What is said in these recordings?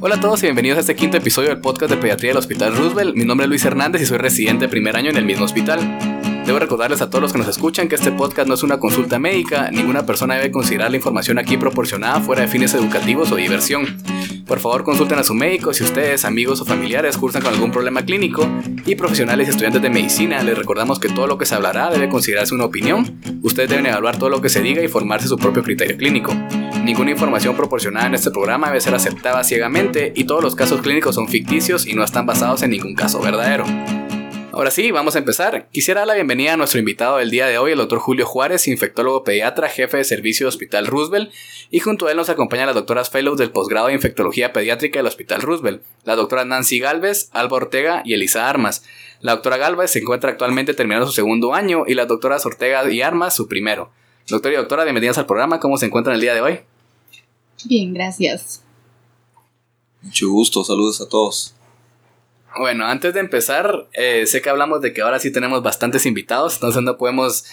Hola a todos y bienvenidos a este quinto episodio del podcast de pediatría del Hospital Roosevelt. Mi nombre es Luis Hernández y soy residente de primer año en el mismo hospital. Debo recordarles a todos los que nos escuchan que este podcast no es una consulta médica, ninguna persona debe considerar la información aquí proporcionada fuera de fines educativos o diversión. Por favor consulten a su médico si ustedes, amigos o familiares cursan con algún problema clínico y profesionales y estudiantes de medicina les recordamos que todo lo que se hablará debe considerarse una opinión. Ustedes deben evaluar todo lo que se diga y formarse su propio criterio clínico. Ninguna información proporcionada en este programa debe ser aceptada ciegamente y todos los casos clínicos son ficticios y no están basados en ningún caso verdadero. Ahora sí, vamos a empezar. Quisiera dar la bienvenida a nuestro invitado del día de hoy, el doctor Julio Juárez, infectólogo pediatra, jefe de servicio de Hospital Roosevelt, y junto a él nos acompañan las doctoras fellows del posgrado de infectología pediátrica del Hospital Roosevelt, la doctora Nancy Galvez, Alba Ortega y Elisa Armas. La doctora Galvez se encuentra actualmente terminando su segundo año y las doctoras Ortega y Armas su primero. Doctor y doctora, bienvenidas al programa. ¿Cómo se encuentran el día de hoy? Bien, gracias. Mucho gusto, saludos a todos. Bueno, antes de empezar, eh, sé que hablamos de que ahora sí tenemos bastantes invitados, entonces no podemos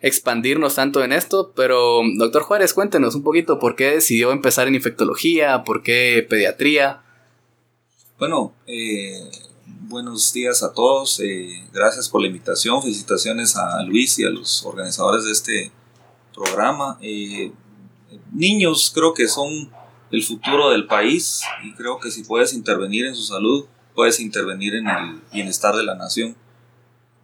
expandirnos tanto en esto, pero doctor Juárez, cuéntenos un poquito por qué decidió empezar en infectología, por qué pediatría. Bueno, eh, buenos días a todos, eh, gracias por la invitación, felicitaciones a Luis y a los organizadores de este programa. niños creo que son el futuro del país y creo que si puedes intervenir en su salud, puedes intervenir en el bienestar de la nación,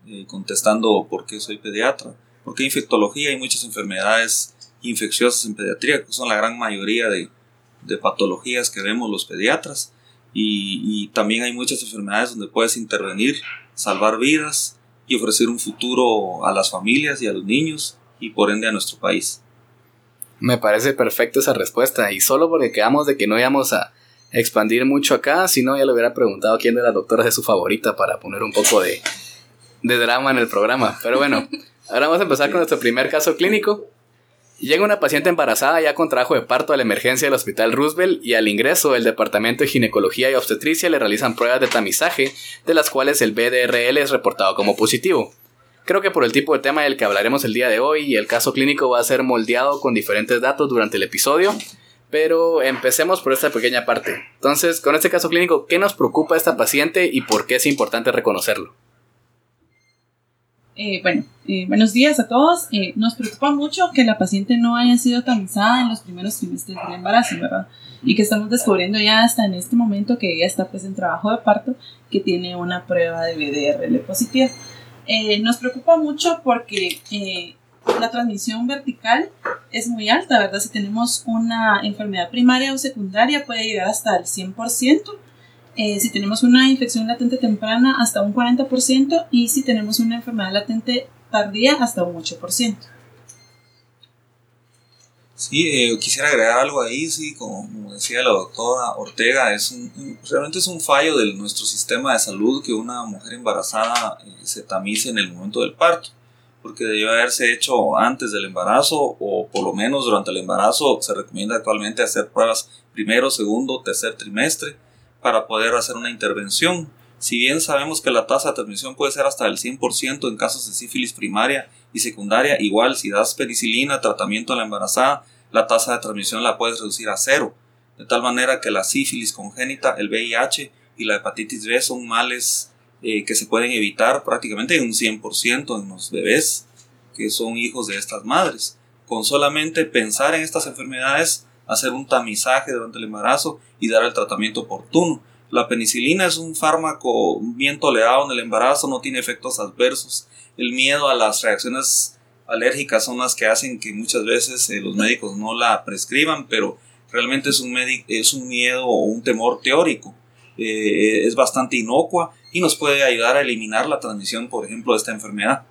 eh, contestando por qué soy pediatra, porque infectología hay muchas enfermedades infecciosas en pediatría, que son la gran mayoría de, de patologías que vemos los pediatras, y, y, también hay muchas enfermedades donde puedes intervenir, salvar vidas y ofrecer un futuro a las familias y a los niños y por ende a nuestro país. Me parece perfecta esa respuesta y solo porque quedamos de que no íbamos a expandir mucho acá, si no ya le hubiera preguntado quién de las doctoras es su favorita para poner un poco de, de drama en el programa. Pero bueno, ahora vamos a empezar con nuestro primer caso clínico. Llega una paciente embarazada ya con trabajo de parto a la emergencia del Hospital Roosevelt y al ingreso del Departamento de Ginecología y Obstetricia le realizan pruebas de tamizaje, de las cuales el BDRL es reportado como positivo. Creo que por el tipo de tema del que hablaremos el día de hoy, el caso clínico va a ser moldeado con diferentes datos durante el episodio, pero empecemos por esta pequeña parte. Entonces, con este caso clínico, ¿qué nos preocupa a esta paciente y por qué es importante reconocerlo? Eh, bueno, eh, buenos días a todos. Eh, nos preocupa mucho que la paciente no haya sido tamizada en los primeros trimestres del embarazo, ¿verdad? Y que estamos descubriendo ya hasta en este momento que ella está pues en trabajo de parto, que tiene una prueba de BDRL positiva. nos preocupa mucho porque la transmisión vertical es muy alta, ¿verdad? Si tenemos una enfermedad primaria o secundaria puede llegar hasta el 100%, eh, si tenemos una infección latente temprana hasta un 40% y si tenemos una enfermedad latente tardía hasta un 8%. Sí, eh, quisiera agregar algo ahí, sí, como decía la doctora Ortega, es realmente es un fallo de nuestro sistema de salud que una mujer embarazada eh, se tamice en el momento del parto porque debió haberse hecho antes del embarazo o por lo menos durante el embarazo. Se recomienda actualmente hacer pruebas primero, segundo, tercer trimestre para poder hacer una intervención. Si bien sabemos que la tasa de transmisión puede ser hasta el 100% en casos de sífilis primaria y secundaria, igual si das penicilina, tratamiento a la embarazada, la tasa de transmisión la puedes reducir a cero. De tal manera que la sífilis congénita, el VIH y la hepatitis B son males eh, que se pueden evitar prácticamente en un 100% en los bebés que son hijos de estas madres. Con solamente pensar en estas enfermedades, hacer un tamizaje durante el embarazo y dar el tratamiento oportuno. La penicilina es un fármaco bien tolerado en el embarazo, no tiene efectos adversos. El miedo a las reacciones alérgicas son las que hacen que muchas veces eh, los médicos no la prescriban, pero realmente es un, miedo o un temor teórico. Eh, es bastante inocua y nos puede ayudar a eliminar la transmisión, por ejemplo, de esta enfermedad.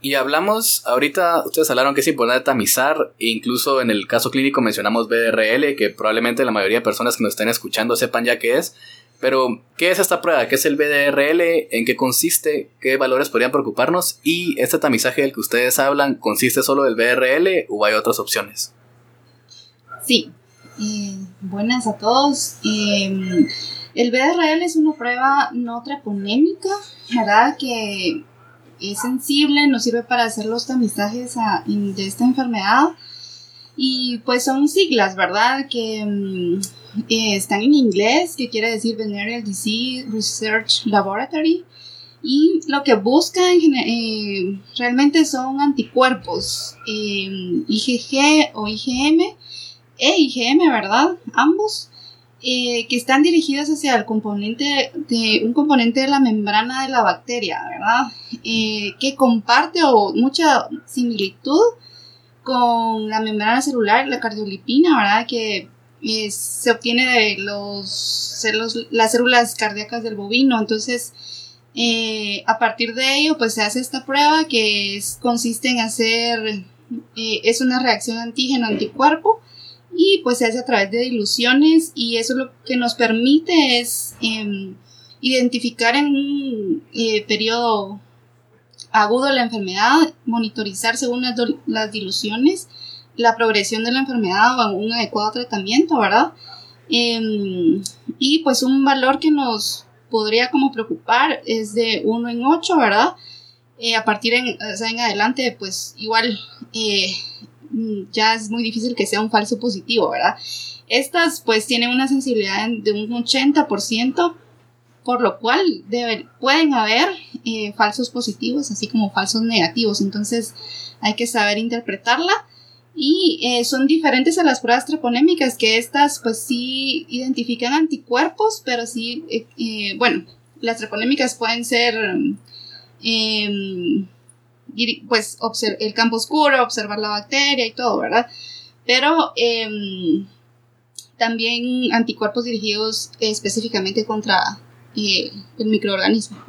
Y hablamos, ahorita ustedes hablaron que es importante tamizar, e incluso en el caso clínico mencionamos BDRL, que probablemente la mayoría de personas que nos estén escuchando sepan ya qué es, pero ¿qué es esta prueba? ¿Qué es el BDRL? ¿En qué consiste? ¿Qué valores podrían preocuparnos? ¿Y este tamizaje del que ustedes hablan consiste solo del BDRL o hay otras opciones? Sí, eh, buenas a todos. Eh, el BRL es una prueba no treponémica, ¿verdad? Que es sensible, nos sirve para hacer los tamizajes de esta enfermedad. Y pues son siglas, ¿verdad? Que mm, eh, están en inglés, que quiere decir Venereal Disease Research Laboratory. Y lo que buscan eh, realmente son anticuerpos eh, IgG o IgM e IgM, ¿verdad? Ambos. Que están dirigidos hacia el componente de un componente de la membrana de la bacteria, ¿verdad? que comparte o mucha similitud con la membrana celular, la cardiolipina, ¿verdad? Que se obtiene de los, las células cardíacas del bovino. Entonces, eh, a partir de ello, pues se hace esta prueba que consiste en hacer, eh, es una reacción antígeno-anticuerpo y pues se hace a través de diluciones y eso lo que nos permite es em, identificar en un eh, periodo agudo la enfermedad, monitorizar según las, diluciones la progresión de la enfermedad o un adecuado tratamiento, ¿verdad? Em, y pues un valor que nos podría como preocupar es de 1 en 8, ¿verdad? Eh, a partir en, en adelante, pues igual eh, ya es muy difícil que sea un falso positivo, ¿verdad? Estas pues tienen una sensibilidad de un 80%, por lo cual pueden haber eh, falsos positivos, así como falsos negativos. Entonces hay que saber interpretarla. Y eh, son diferentes a las pruebas treponémicas, que estas pues sí identifican anticuerpos, pero sí, eh, bueno, las treponémicas pueden ser pues el campo oscuro, observar la bacteria y todo, ¿verdad? Pero em, también anticuerpos dirigidos específicamente contra el microorganismo.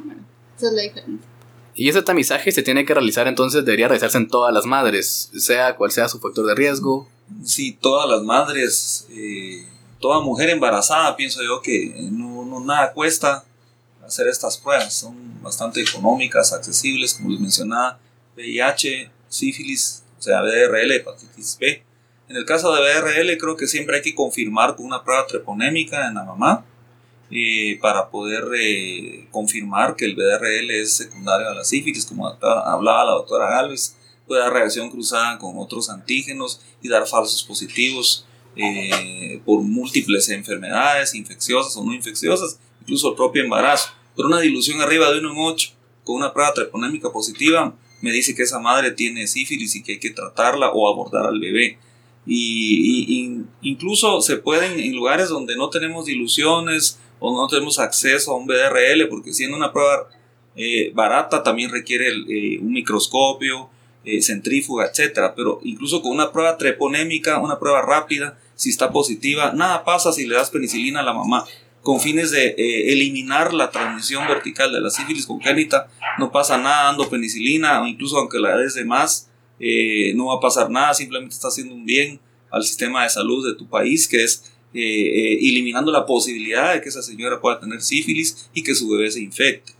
Esa es la diferencia. Y ese tamizaje se tiene que realizar entonces, debería realizarse en todas las madres, sea cual sea su factor de riesgo. Sí, todas las madres, eh, toda mujer embarazada, pienso yo que no, no, nada cuesta hacer estas pruebas, son bastante económicas, accesibles, como les mencionaba, VIH, sífilis, o sea, BRL, hepatitis B. En el caso de BRL creo que siempre hay que confirmar con una prueba treponémica en la mamá eh, para poder eh, confirmar que el BDRL es secundario a la sífilis, como hablaba la doctora Galvez, puede dar reacción cruzada con otros antígenos y dar falsos positivos eh, por múltiples enfermedades infecciosas o no infecciosas, incluso el propio embarazo. Pero una dilución arriba de 1 en 8 con una prueba treponémica positiva me dice que esa madre tiene sífilis y que hay que tratarla o abordar al bebé. Y, incluso se pueden en lugares donde no tenemos diluciones o no tenemos acceso a un BDRL, porque siendo una prueba eh, barata también requiere eh, un microscopio, eh, centrífuga, etc. Pero incluso con una prueba treponémica, una prueba rápida, si está positiva, nada pasa si le das penicilina a la mamá. Con fines de eliminar la transmisión vertical de la sífilis congénita, no pasa nada dando penicilina, o incluso aunque la des de más, no va a pasar nada, simplemente está haciendo un bien al sistema de salud de tu país, que es eh, eh, eliminando la posibilidad de que esa señora pueda tener sífilis y que su bebé se infecte.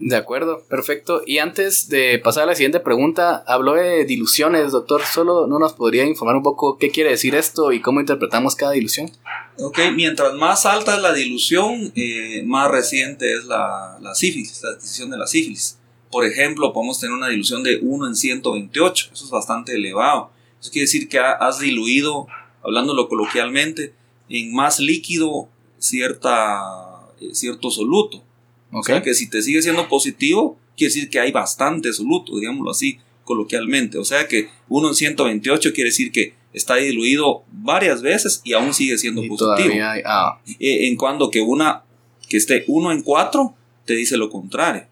De acuerdo, perfecto. Y antes de pasar a la siguiente pregunta, habló de diluciones, doctor. ¿Solo no nos podría informar un poco qué quiere decir esto y cómo interpretamos cada dilución? Ok, mientras más alta es la dilución, eh, más reciente es la, sífilis, la decisión de la sífilis. Por ejemplo, podemos tener una dilución de 1 en 128, eso es bastante elevado. Eso quiere decir que has diluido hablándolo coloquialmente, en más líquido cierta, eh, cierto soluto. O sea que si te sigue siendo positivo, quiere decir que hay bastante soluto, digámoslo así, coloquialmente. O sea que uno en 128 quiere decir que está diluido varias veces y aún sigue siendo positivo. Ah. Eh, en cuando que una que esté uno en 4 te dice lo contrario.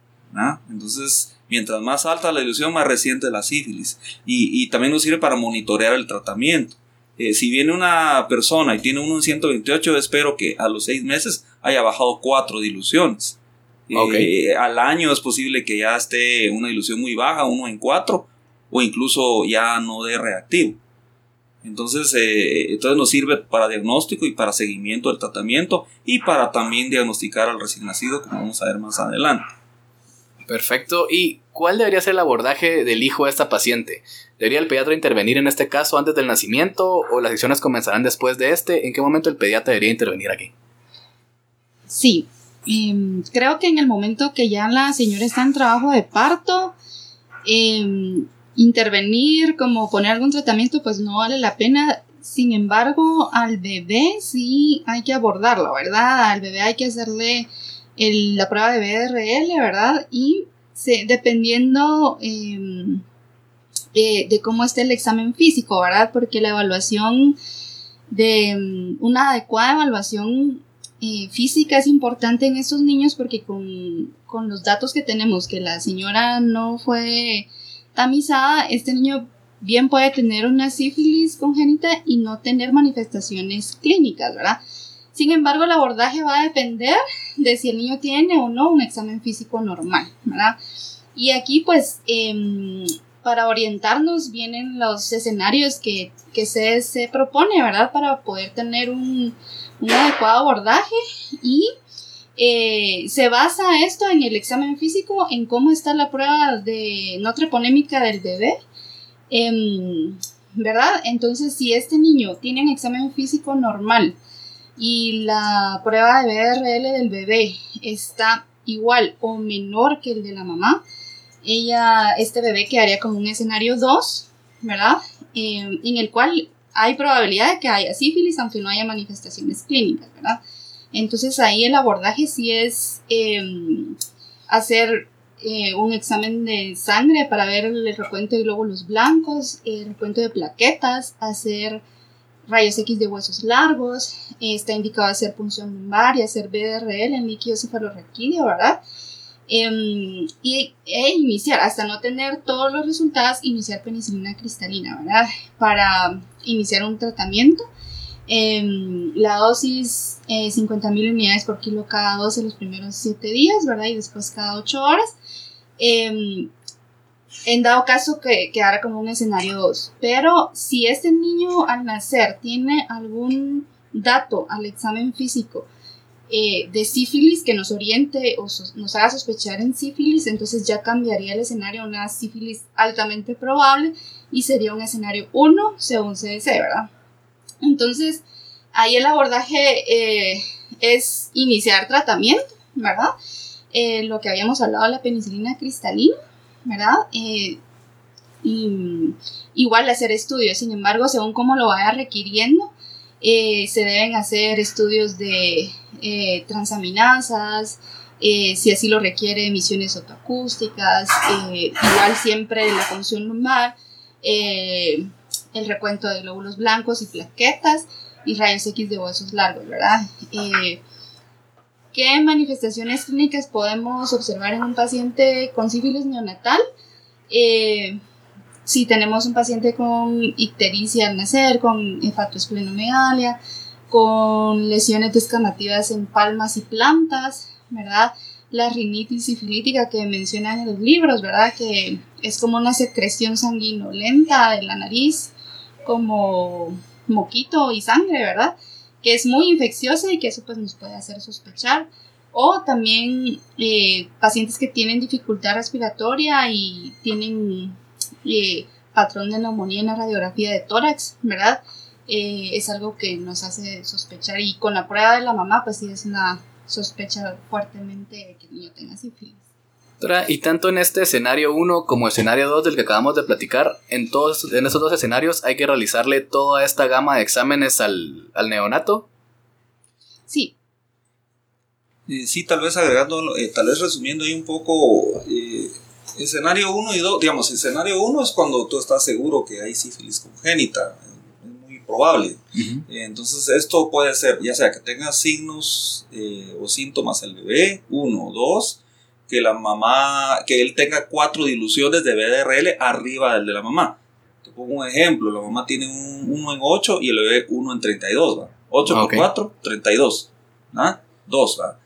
Entonces, mientras más alta la dilución, más reciente la sífilis. Y, y también nos sirve para monitorear el tratamiento. Eh, si viene una persona y tiene uno en 128, espero que a los seis meses haya bajado cuatro diluciones. Eh, al año es posible que ya esté una dilución muy baja, uno en cuatro, o incluso ya no dé reactivo. Entonces, eh, entonces nos sirve para diagnóstico y para seguimiento del tratamiento y para también diagnosticar al recién nacido, como vamos a ver más adelante. Perfecto. ¿Y cuál debería ser el abordaje del hijo de esta paciente? ¿Debería el pediatra intervenir en este caso antes del nacimiento o las sesiones comenzarán después de este? ¿En qué momento el pediatra debería intervenir aquí? Sí, em, creo que en el momento que ya la señora está en trabajo de parto, em, intervenir, como poner algún tratamiento, pues no vale la pena Sin embargo, al bebé sí hay que abordarlo, ¿verdad? Al bebé hay que hacerle la prueba de BRL, ¿verdad? Y dependiendo em, de cómo esté el examen físico, ¿verdad? Porque la evaluación de una adecuada evaluación física es importante en estos niños porque con, con, los datos que tenemos que la señora no fue tamizada, este niño bien puede tener una sífilis congénita y no tener manifestaciones clínicas, ¿verdad? Sin embargo, el abordaje va a depender de si el niño tiene o no un examen físico normal, ¿verdad? Y aquí, pues, em, para orientarnos vienen los escenarios que, que se, se, propone, ¿verdad? Para poder tener un, un adecuado abordaje y eh, se basa esto en el examen físico, en cómo está la prueba de no treponémica del bebé, em, ¿verdad? Entonces, si este niño tiene un examen físico normal y la prueba de BRL del bebé está igual o menor que el de la mamá, ella, este bebé quedaría con un escenario 2, ¿verdad? Em, en el cual hay probabilidad de que haya sífilis, aunque no haya manifestaciones clínicas, ¿verdad? Entonces ahí el abordaje sí es em, hacer eh, un examen de sangre para ver el recuento de glóbulos blancos, el recuento de plaquetas, hacer rayos X de huesos largos, está indicado hacer punción lumbar y hacer BDRL en líquido cefalorraquídeo, ¿verdad? Em, y, e iniciar, hasta no tener todos los resultados, iniciar penicilina cristalina, ¿verdad? Para iniciar un tratamiento. Em, la dosis, eh, 50.000 unidades por kilo cada dos en los primeros 7 días, ¿verdad? Y después cada 8 horas. Em, en dado caso que quedara como un escenario 2. Pero si este niño al nacer tiene algún dato al examen físico eh, de sífilis que nos oriente o nos haga sospechar en sífilis, entonces ya cambiaría el escenario a una sífilis altamente probable y sería un escenario 1 según CDC, ¿verdad? Entonces, ahí el abordaje eh, es iniciar tratamiento, ¿verdad? Eh, lo que habíamos hablado de la penicilina cristalina, ¿verdad? y, igual hacer estudios, sin embargo, según cómo lo vaya requiriendo, eh, se deben hacer estudios de eh, transaminasas, eh, si así lo requiere, emisiones autoacústicas, igual siempre la función lumbar, el recuento de glóbulos blancos y plaquetas y rayos X de huesos largos, ¿verdad? ¿Qué manifestaciones clínicas podemos observar en un paciente con sífilis neonatal? si tenemos un paciente con ictericia al nacer, con hepatoesplenomegalia, con lesiones descamativas en palmas y plantas, ¿verdad? La rinitis sifilítica que mencionan en los libros, ¿verdad? Que es como una secreción sanguinolenta de la nariz, como moquito y sangre, ¿verdad? Que es muy infecciosa y que eso pues nos puede hacer sospechar. O también eh, pacientes que tienen dificultad respiratoria y tienen eh, patrón de neumonía en la radiografía de tórax, ¿verdad? Eh, es algo que nos hace sospechar y con la prueba de la mamá pues sí es una sospecha fuertemente de que el niño tenga sífilis. Y tanto en este escenario 1 como escenario 2 del que acabamos de platicar, en todos en esos dos escenarios hay que realizarle toda esta gama de exámenes al, al neonato. Sí. sí, tal vez agregando, eh, tal vez resumiendo ahí un poco, Escenario 1 y 2, digamos, escenario 1 es cuando tú estás seguro que hay sífilis congénita, es muy probable. Entonces esto puede ser, ya sea que tenga signos eh, o síntomas el bebé, 1 o 2, que la mamá, que él tenga cuatro diluciones de BDRL arriba del de la mamá. Te pongo un ejemplo, la mamá tiene un 1 en 8 y el bebé 1 en 32, ¿va? 8 por 4, 32, ¿ah? 2, ¿va?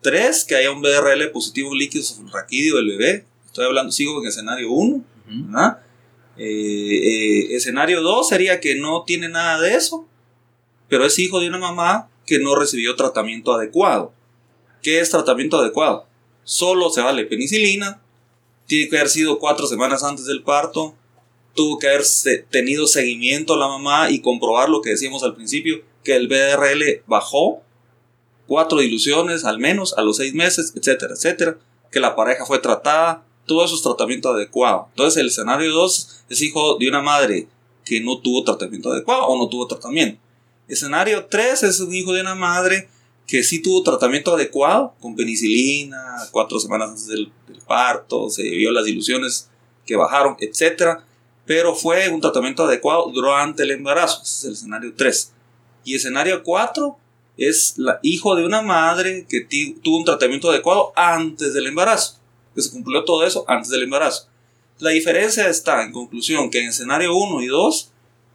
3, que haya un BDRL positivo líquido raquídeo del bebé, Estoy hablando, sigo en escenario 1. Eh, eh, escenario 2 sería que no tiene nada de eso, pero es hijo de una mamá que no recibió tratamiento adecuado. ¿Qué es tratamiento adecuado? Solo se vale penicilina, tiene que haber sido cuatro semanas antes del parto, tuvo que haber tenido seguimiento a la mamá y comprobar lo que decíamos al principio, que el BRL bajó, cuatro diluciones al menos a los seis meses, etcétera, etcétera, que la pareja fue tratada, eso es tratamiento adecuado. Entonces el escenario 2 es hijo de una madre que no tuvo tratamiento adecuado o no tuvo tratamiento. Escenario 3 es un hijo de una madre que sí tuvo tratamiento adecuado con penicilina, cuatro semanas antes del, parto, se vio las ilusiones que bajaron, etc. Pero fue un tratamiento adecuado durante el embarazo. Ese es el escenario 3. Y escenario 4 es la hijo de una madre que tuvo un tratamiento adecuado antes del embarazo. Que se cumplió todo eso antes del embarazo. La diferencia está, en conclusión, que en escenario 1 y 2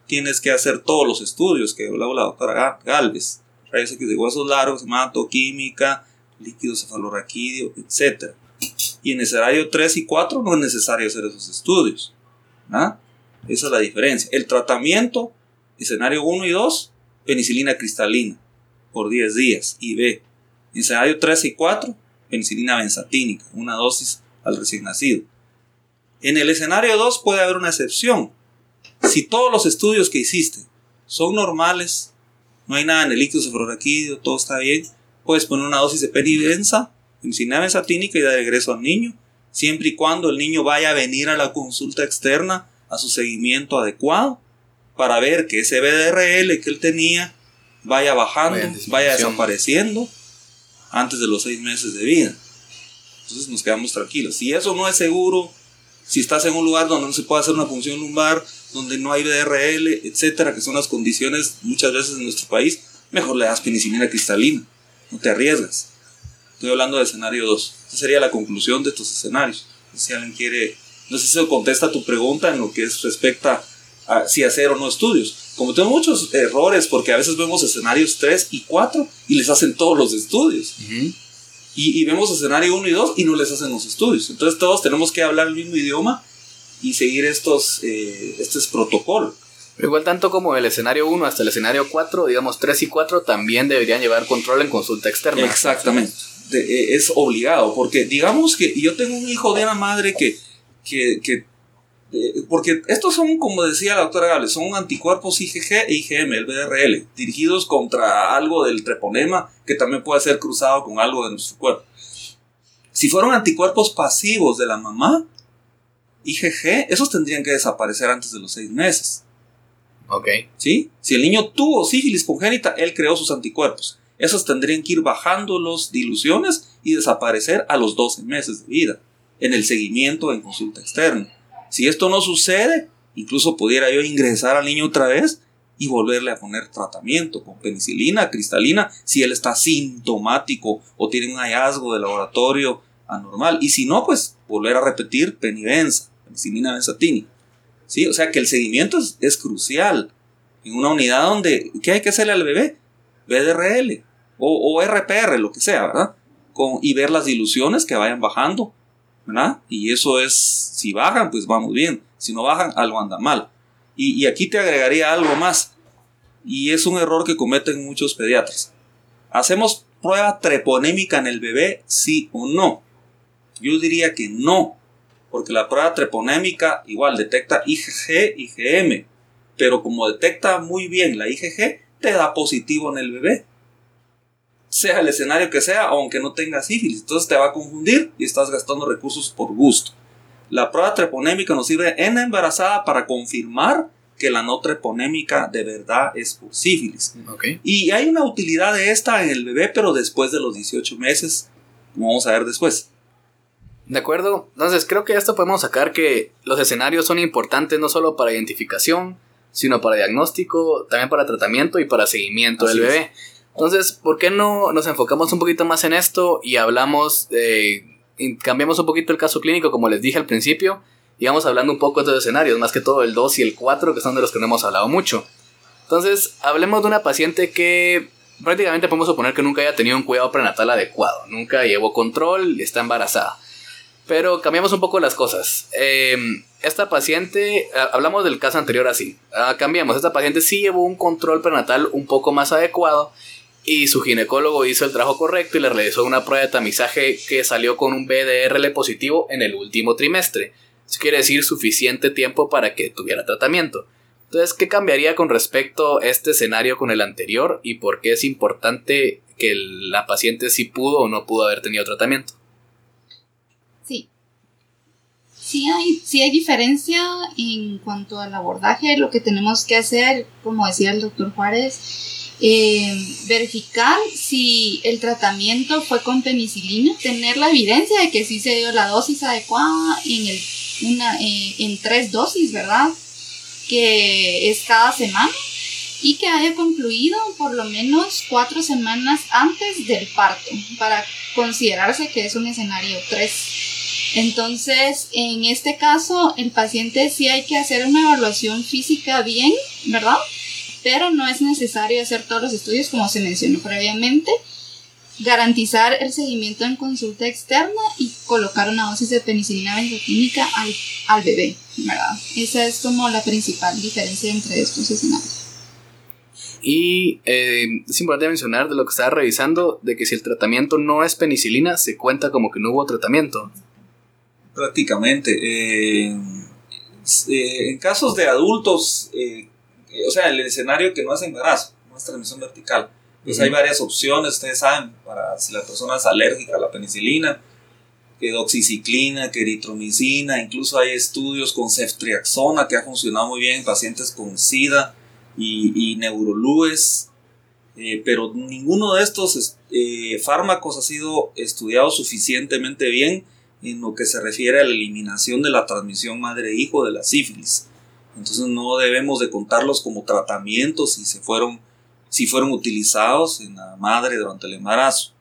tienes que hacer todos los estudios que hablaba la doctora Galvez. Rayos X de huesos largos, hematoquímica, líquido cefalorraquídeo, etc. Y en escenario 3 y 4 no es necesario hacer esos estudios. ¿ah? Esa es la diferencia. El tratamiento, escenario 1 y 2, penicilina cristalina por 10 días. B, en escenario 3 y 4, penicilina benzatínica, una dosis al recién nacido. En el escenario 2 puede haber una excepción. Si todos los estudios que hiciste son normales, no hay nada en el líquido cefalorraquídeo, todo está bien, puedes poner una dosis de peribenza, penicilina benzatínica y dar regreso al niño, siempre y cuando el niño vaya a venir a la consulta externa a su seguimiento adecuado para ver que ese BDRL que él tenía vaya bajando, vaya desapareciendo antes de los seis meses de vida. Entonces nos quedamos tranquilos. Si eso no es seguro, si estás en un lugar donde no se puede hacer una función lumbar, donde no hay BDRL, etcétera, que son las condiciones muchas veces en nuestro país, mejor le das penicilina cristalina. No te arriesgas. Estoy hablando de escenario 2. Esa sería la conclusión de estos escenarios. Si alguien quiere, no sé si se contesta tu pregunta en lo que es respecta a si hacer o no estudios. Como tengo muchos errores, porque a veces vemos escenarios 3 y 4 y les hacen todos los estudios. y, y, vemos escenario 1 y 2 y no les hacen los estudios. Entonces todos tenemos que hablar el mismo idioma y seguir estos, eh, estos protocolos. Igual tanto como el escenario 1 hasta el escenario 4, digamos 3 y 4 también deberían llevar control en consulta externa. Exactamente, eh, es obligado, porque digamos que yo tengo un hijo de una madre que, que, que eh, porque estos son, como decía la doctora Gales, son anticuerpos IgG e IgM, el BRL, dirigidos contra algo del treponema que también puede ser cruzado con algo de nuestro cuerpo. Si fueron anticuerpos pasivos de la mamá, IgG, esos tendrían que desaparecer antes de los seis meses. Ok. ¿Sí? Si el niño tuvo sífilis congénita, él creó sus anticuerpos. Esos tendrían que ir bajando las diluciones y desaparecer a los 12 meses de vida, en el seguimiento en consulta externa. Si esto no sucede, incluso pudiera yo ingresar al niño otra vez y volverle a poner tratamiento con penicilina, cristalina, si él está sintomático o tiene un hallazgo de laboratorio anormal. Y si no, pues volver a repetir penivenza penicilina benzatínica. ¿Sí? O sea que el seguimiento es, crucial. En una unidad donde, ¿qué hay que hacerle al bebé? BDRL o, o RPR, lo que sea, ¿verdad? Con, y ver las diluciones que vayan bajando, Y eso es, si bajan, pues vamos bien. Si no bajan, algo anda mal. Y, y aquí te agregaría algo más. Y es un error que cometen muchos pediatras. ¿Hacemos prueba treponémica en el bebé, sí o no? Yo diría que no porque la prueba treponémica igual detecta IgG, IgM, pero como detecta muy bien la IgG, te da positivo en el bebé. Sea el escenario que sea, aunque no tenga sífilis, entonces te va a confundir y estás gastando recursos por gusto. La prueba treponémica nos sirve en la embarazada para confirmar que la no treponémica de verdad es por sífilis. Y hay una utilidad de esta en el bebé, pero después de los 18 meses, como vamos a ver después. De acuerdo, entonces creo que esto podemos sacar que los escenarios son importantes no solo para identificación, sino para diagnóstico, también para tratamiento y para seguimiento del bebé. Entonces, ¿por qué no nos enfocamos un poquito más en esto y hablamos, cambiamos un poquito el caso clínico, como les dije al principio, y vamos hablando un poco de estos escenarios, más que todo el 2 y el 4, que son de los que no hemos hablado mucho. Entonces, hablemos de una paciente que prácticamente podemos suponer que nunca haya tenido un cuidado prenatal adecuado, nunca llevó control y está embarazada. Pero cambiamos un poco las cosas. Em, esta paciente, hablamos del caso anterior así, ah, cambiamos, esta paciente sí llevó un control prenatal un poco más adecuado y su ginecólogo hizo el trabajo correcto y le realizó una prueba de tamizaje que salió con un BDRL positivo en el último trimestre. Eso quiere decir suficiente tiempo para que tuviera tratamiento. Entonces, ¿qué cambiaría con respecto a este escenario con el anterior y por qué es importante que la paciente sí pudo o no pudo haber tenido tratamiento? sí hay, sí hay diferencia en cuanto al abordaje. Lo que tenemos que hacer, como decía el doctor Juárez, eh, verificar si el tratamiento fue con penicilina, tener la evidencia de que sí se dio la dosis adecuada en, el, una, eh, en tres dosis, ¿verdad? Que es cada semana y que haya concluido por lo menos cuatro semanas antes del parto para considerarse que es un escenario 3. Entonces, en este caso, el paciente sí hay que hacer una evaluación física bien, ¿verdad? Pero no es necesario hacer todos los estudios como se mencionó previamente. Garantizar el seguimiento en consulta externa y colocar una dosis de penicilina benzotínica al, al bebé, ¿verdad? Esa es como la principal diferencia entre estos escenarios. Y eh, es importante mencionar de lo que estaba revisando, de que si el tratamiento no es penicilina, se cuenta como que no hubo tratamiento. Prácticamente. Eh, eh, en casos de adultos, o sea, el escenario que no es embarazo, no es transmisión vertical, pues hay varias opciones, ustedes saben, para si la persona es alérgica a la penicilina, que doxiciclina, que eritromicina, incluso hay estudios con ceftriaxona que ha funcionado muy bien en pacientes con SIDA y, y eh, pero ninguno de estos eh, fármacos ha sido estudiado suficientemente bien en lo que se refiere a la eliminación de la transmisión madre-hijo de la sífilis. Entonces no debemos de contarlos como tratamientos si, se fueron, si fueron utilizados en la madre durante el embarazo.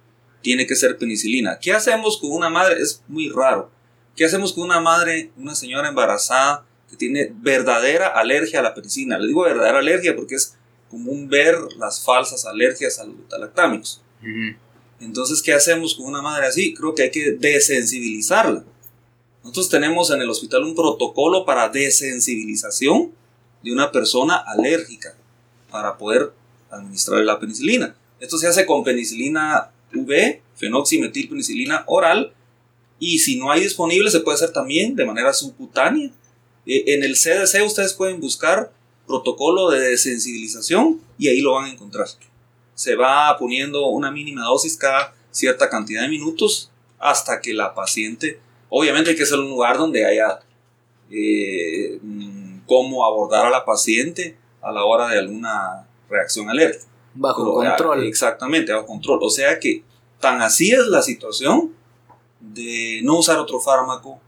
Tiene que ser penicilina. ¿Qué hacemos con una madre? Es muy raro. ¿Qué hacemos con una madre, una señora embarazada que tiene verdadera alergia a la penicilina. Le digo verdadera alergia porque es común ver las falsas alergias a los betalactámicos. Entonces, ¿qué hacemos con una madre así? Creo que hay que desensibilizarla. Nosotros tenemos en el hospital un protocolo para desensibilización de una persona alérgica para poder administrar la penicilina. Esto se hace con penicilina V, fenoximetilpenicilina oral, y si no hay disponible se puede hacer también de manera subcutánea eh, en el CDC ustedes pueden buscar protocolo de desensibilización y ahí lo van a encontrar. Se va poniendo una mínima dosis cada cierta cantidad de minutos hasta que la paciente, obviamente hay que ser un lugar donde haya eh, cómo abordar a la paciente a la hora de alguna reacción alérgica. Bajo control. Exactamente, bajo control. O sea que tan así es la situación de no usar otro fármaco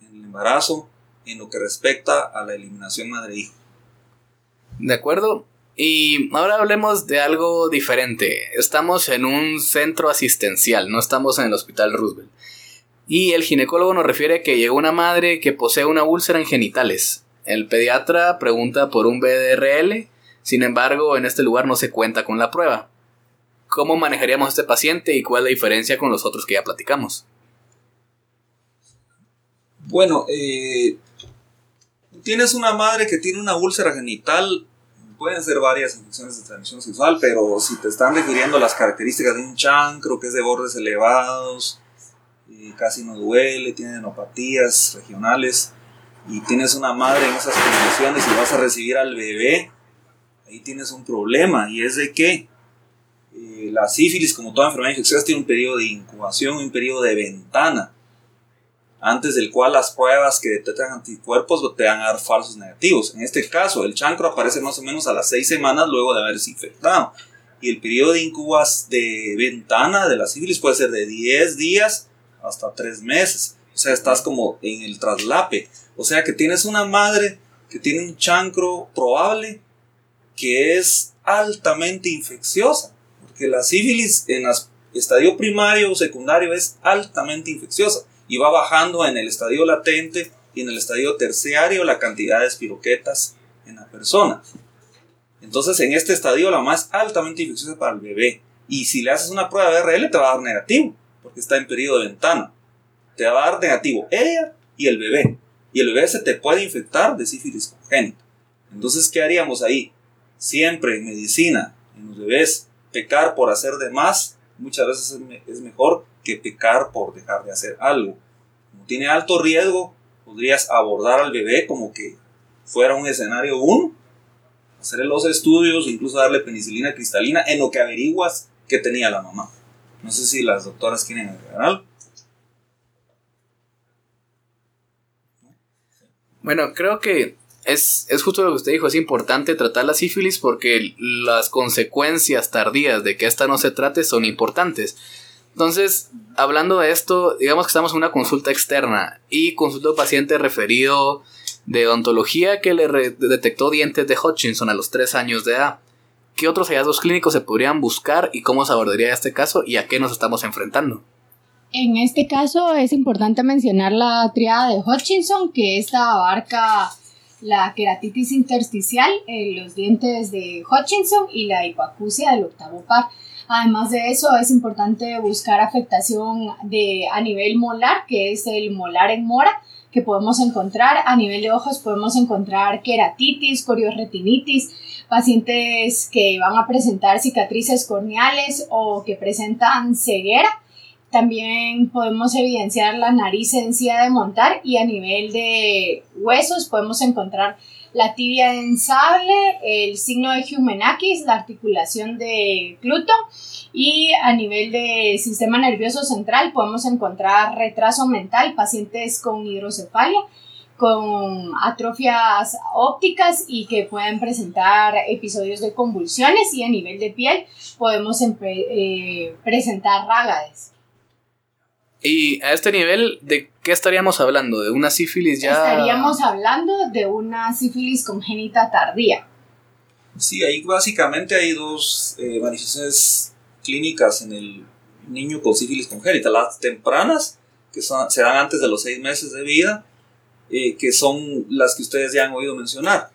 en el embarazo, en lo que respecta a la eliminación madre-hijo. De acuerdo. Y ahora hablemos de algo diferente. Estamos en un centro asistencial, no estamos en el Hospital Roosevelt. Y el ginecólogo nos refiere que llegó una madre que posee una úlcera en genitales. El pediatra pregunta por un BDRL, sin embargo en este lugar no se cuenta con la prueba. ¿Cómo manejaríamos a este paciente y cuál es la diferencia con los otros que ya platicamos? Bueno, eh, tienes una madre que tiene una úlcera genital, pueden ser varias infecciones de transmisión sexual, pero si te están refiriendo las características de un chancro que es de bordes elevados, casi no duele, tiene enopatías regionales, y tienes una madre en esas condiciones y vas a recibir al bebé, ahí tienes un problema, y es de que eh, la sífilis, como toda enfermedad infecciosa, tiene un periodo de incubación, un periodo de ventana antes del cual las pruebas que detectan anticuerpos te van a dar falsos negativos. En este caso, el chancro aparece más o menos a las 6 semanas luego de haberse infectado. Y el periodo de incubas de ventana de la sífilis puede ser de 10 días hasta 3 meses. O sea, estás como en el traslape. O sea que tienes una madre que tiene un chancro probable que es altamente infecciosa. Porque la sífilis en el estadio primario o secundario es altamente infecciosa y va bajando en el estadio latente y en el estadio terciario la cantidad de espiroquetas en la persona. Entonces, en este estadio la más altamente infecciosa para el bebé. Y si le haces una prueba de RL, te va a dar negativo, porque está en periodo de ventana. Te va a dar negativo ella y el bebé. Y el bebé se te puede infectar de sífilis congénita. Entonces, ¿qué haríamos ahí? Siempre en medicina, en los bebés, pecar por hacer de más, muchas veces es mejor que pecar por dejar de hacer algo. Como tiene alto riesgo, podrías abordar al bebé como que fuera un escenario 1, hacer los estudios, incluso darle penicilina cristalina en lo que averiguas que tenía la mamá. No sé si las doctoras quieren agregar algo. Bueno, creo que es, es justo lo que usted dijo, es importante tratar la sífilis porque las consecuencias tardías de que esta no se trate son importantes. Entonces, hablando de esto, digamos que estamos en una consulta externa y consulta paciente referido de odontología que le detectó dientes de Hutchinson a los 3 años de edad. ¿Qué otros hallazgos clínicos se podrían buscar y cómo se abordaría este caso y a qué nos estamos enfrentando? En este caso es importante mencionar la triada de Hutchinson, que esta abarca la queratitis intersticial, en los dientes de Hutchinson y la hipoacusia del octavo par. Además de eso, es importante buscar afectación de, a nivel molar, que es el molar en mora, que podemos encontrar. A nivel de ojos podemos encontrar queratitis, coriorretinitis, pacientes que van a presentar cicatrices corneales o que presentan ceguera. También podemos evidenciar la nariz de montar y a nivel de huesos podemos encontrar la tibia en sable, el signo de Humenakis, la articulación de Cluto y a nivel de sistema nervioso central podemos encontrar retraso mental, pacientes con hidrocefalia, con atrofias ópticas y que pueden presentar episodios de convulsiones y a nivel de piel podemos eh, presentar rágades. Y a este nivel, ¿de qué estaríamos hablando? ¿De una sífilis ya...? Estaríamos hablando de una sífilis congénita tardía. Sí, ahí básicamente hay dos eh, manifestaciones clínicas en el niño con sífilis congénita. Las tempranas, que son, se dan antes de los seis meses de vida, eh, que son las que ustedes ya han oído mencionar.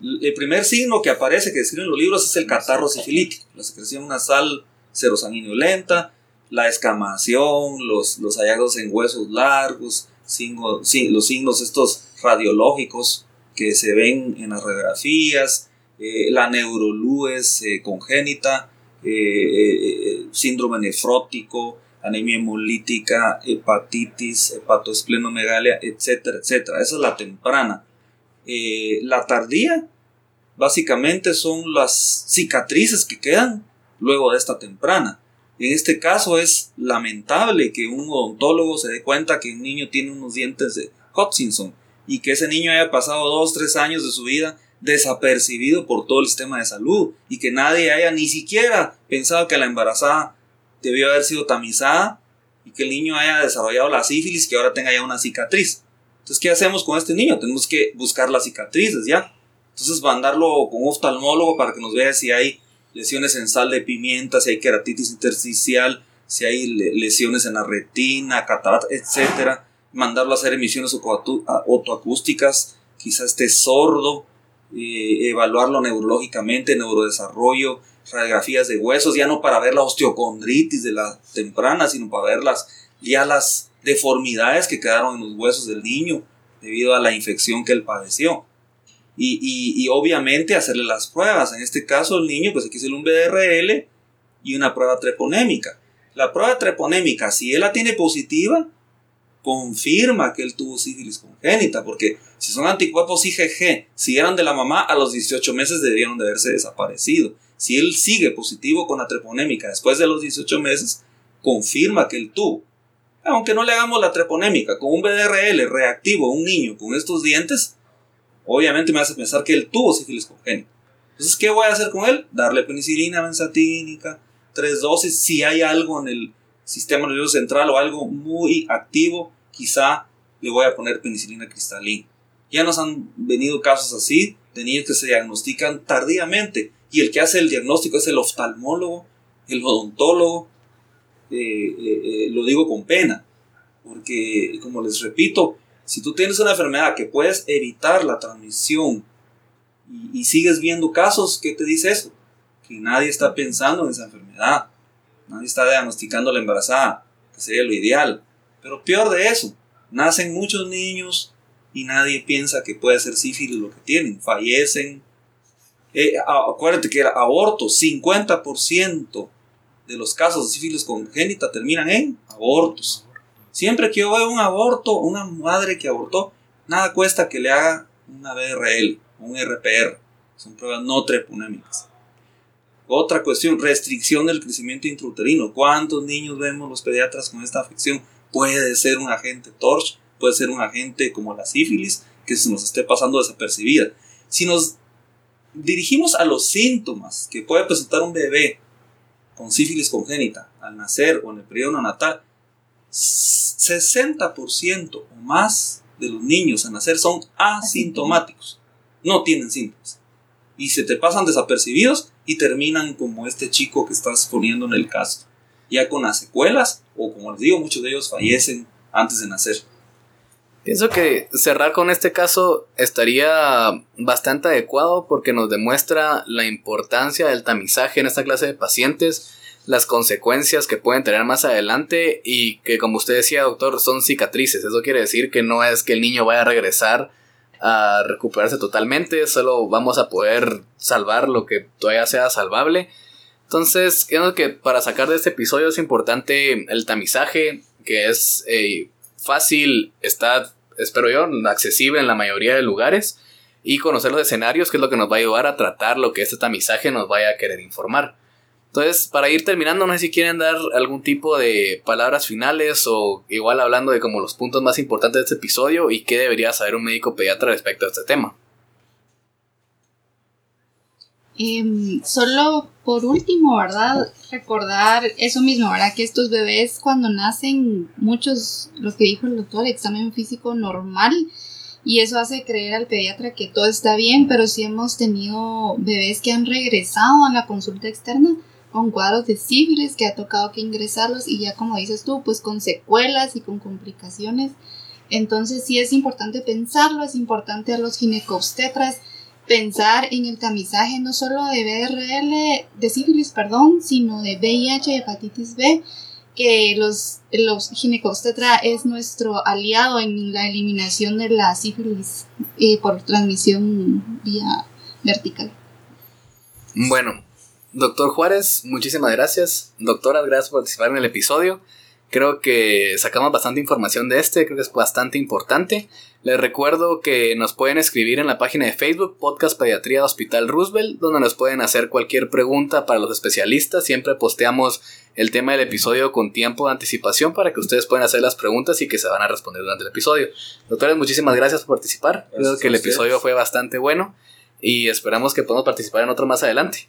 El primer signo que aparece, que describen los libros, es el catarro sifilítico, la secreción nasal serosanguíneo lenta, la escamación, los, los hallazgos en huesos largos, los signos estos radiológicos que se ven en las radiografías, eh, la neurolúes eh, congénita, eh, síndrome nefrótico, anemia hemolítica, hepatitis, hepatoesplenomegalia, etcétera, etcétera. Esa es la temprana. la tardía, básicamente son las cicatrices que quedan luego de esta temprana. En este caso es lamentable que un odontólogo se dé cuenta que un niño tiene unos dientes de Hutchinson y que ese niño haya pasado dos, tres años de su vida desapercibido por todo el sistema de salud y que nadie haya ni siquiera pensado que la embarazada debió haber sido tamizada y que el niño haya desarrollado la sífilis que ahora tenga ya una cicatriz. Entonces, ¿qué hacemos con este niño? Tenemos que buscar las cicatrices ya. Entonces, mandarlo con un oftalmólogo para que nos vea si hay lesiones en sal de pimienta, si hay queratitis intersticial, si hay lesiones en la retina, catarata, etc. Mandarlo a hacer emisiones otoacústicas, quizás esté sordo, eh, evaluarlo neurológicamente, neurodesarrollo, radiografías de huesos, ya no para ver la osteocondritis de la temprana, sino para ver las, ya las deformidades que quedaron en los huesos del niño debido a la infección que él padeció y, obviamente hacerle las pruebas. En este caso, el niño, pues aquí hacerle un BDRL y una prueba treponémica. La prueba treponémica, si él la tiene positiva, confirma que él tuvo sífilis congénita, porque si son anticuerpos IgG, si eran de la mamá, a los 18 meses debieron de haberse desaparecido. Si él sigue positivo con la treponémica después de los 18 meses, confirma que él tuvo. Aunque no le hagamos la treponémica, con un BDRL reactivo un niño con estos dientes, obviamente me hace pensar que él tuvo sífilis congénita. Entonces, ¿qué voy a hacer con él? Darle penicilina benzatínica, tres dosis. Si hay algo en el sistema nervioso central o algo muy activo, quizá le voy a poner penicilina cristalina. Ya nos han venido casos así de niños que se diagnostican tardíamente y el que hace el diagnóstico es el oftalmólogo, el odontólogo. Eh, eh, eh, lo digo con pena, porque como les repito, si tú tienes una enfermedad que puedes evitar la transmisión y, sigues viendo casos, ¿qué te dice eso? Que nadie está pensando en esa enfermedad. Nadie está diagnosticando la embarazada, que sería lo ideal. Pero peor de eso, nacen muchos niños y nadie piensa que puede ser sífilis lo que tienen. Fallecen. Eh, acuérdate que el aborto, 50% de los casos de sífilis congénita terminan en abortos. Siempre que yo veo un aborto, una madre que abortó, nada cuesta que le haga una BRL, un RPR. Son pruebas no treponémicas. Otra cuestión, restricción del crecimiento intrauterino. ¿Cuántos niños vemos los pediatras con esta afección? Puede ser un agente TORCH, puede ser un agente como la sífilis, que se nos esté pasando desapercibida. Si nos dirigimos a los síntomas que puede presentar un bebé con sífilis congénita al nacer o en el periodo neonatal, 60% o más de los niños al nacer son asintomáticos, no tienen síntomas. Y se te pasan desapercibidos y terminan como este chico que estás poniendo en el caso, ya con las secuelas o como les digo, muchos de ellos fallecen antes de nacer. Pienso que cerrar con este caso estaría bastante adecuado porque nos demuestra la importancia del tamizaje en esta clase de pacientes, las consecuencias que pueden tener más adelante y que como usted decía doctor son cicatrices. Eso quiere decir que no es que el niño vaya a regresar a recuperarse totalmente, solo vamos a poder salvar lo que todavía sea salvable. Entonces, creo que para sacar de este episodio es importante el tamizaje, que es eh, fácil, está espero yo, accesible en la mayoría de lugares y conocer los escenarios, que es lo que nos va a ayudar a tratar lo que este tamizaje nos vaya a querer informar. Entonces, para ir terminando, no sé si quieren dar algún tipo de palabras finales o igual hablando de como los puntos más importantes de este episodio y qué debería saber un médico pediatra respecto a este tema. Em, solo por último, ¿verdad? Recordar eso mismo, ¿verdad? Que estos bebés cuando nacen, muchos, lo que dijo el doctor, examen físico normal, y eso hace creer al pediatra que todo está bien, pero sí hemos tenido bebés que han regresado a la consulta externa con cuadros de sífilis que ha tocado que ingresarlos y ya como dices tú, pues con secuelas y con complicaciones. Entonces sí es importante pensarlo, es importante a los ginecobstetras pensar en el tamizaje no solo de BRL, de sífilis, perdón, sino de VIH y hepatitis B, que los, los ginecobstetra es nuestro aliado en la eliminación de la sífilis eh, por transmisión vía vertical. Bueno, doctor Juárez, muchísimas gracias. Doctora, gracias por participar en el episodio. Creo que sacamos bastante información de este, creo que es bastante importante. Les recuerdo que nos pueden escribir en la página de Facebook Podcast Pediatría Hospital Roosevelt, donde nos pueden hacer cualquier pregunta para los especialistas. Siempre posteamos el tema del episodio con tiempo de anticipación para que ustedes puedan hacer las preguntas y que se van a responder durante el episodio. Doctores, muchísimas gracias por participar. creo que el episodio fue bastante bueno y esperamos que podamos participar en otro más adelante.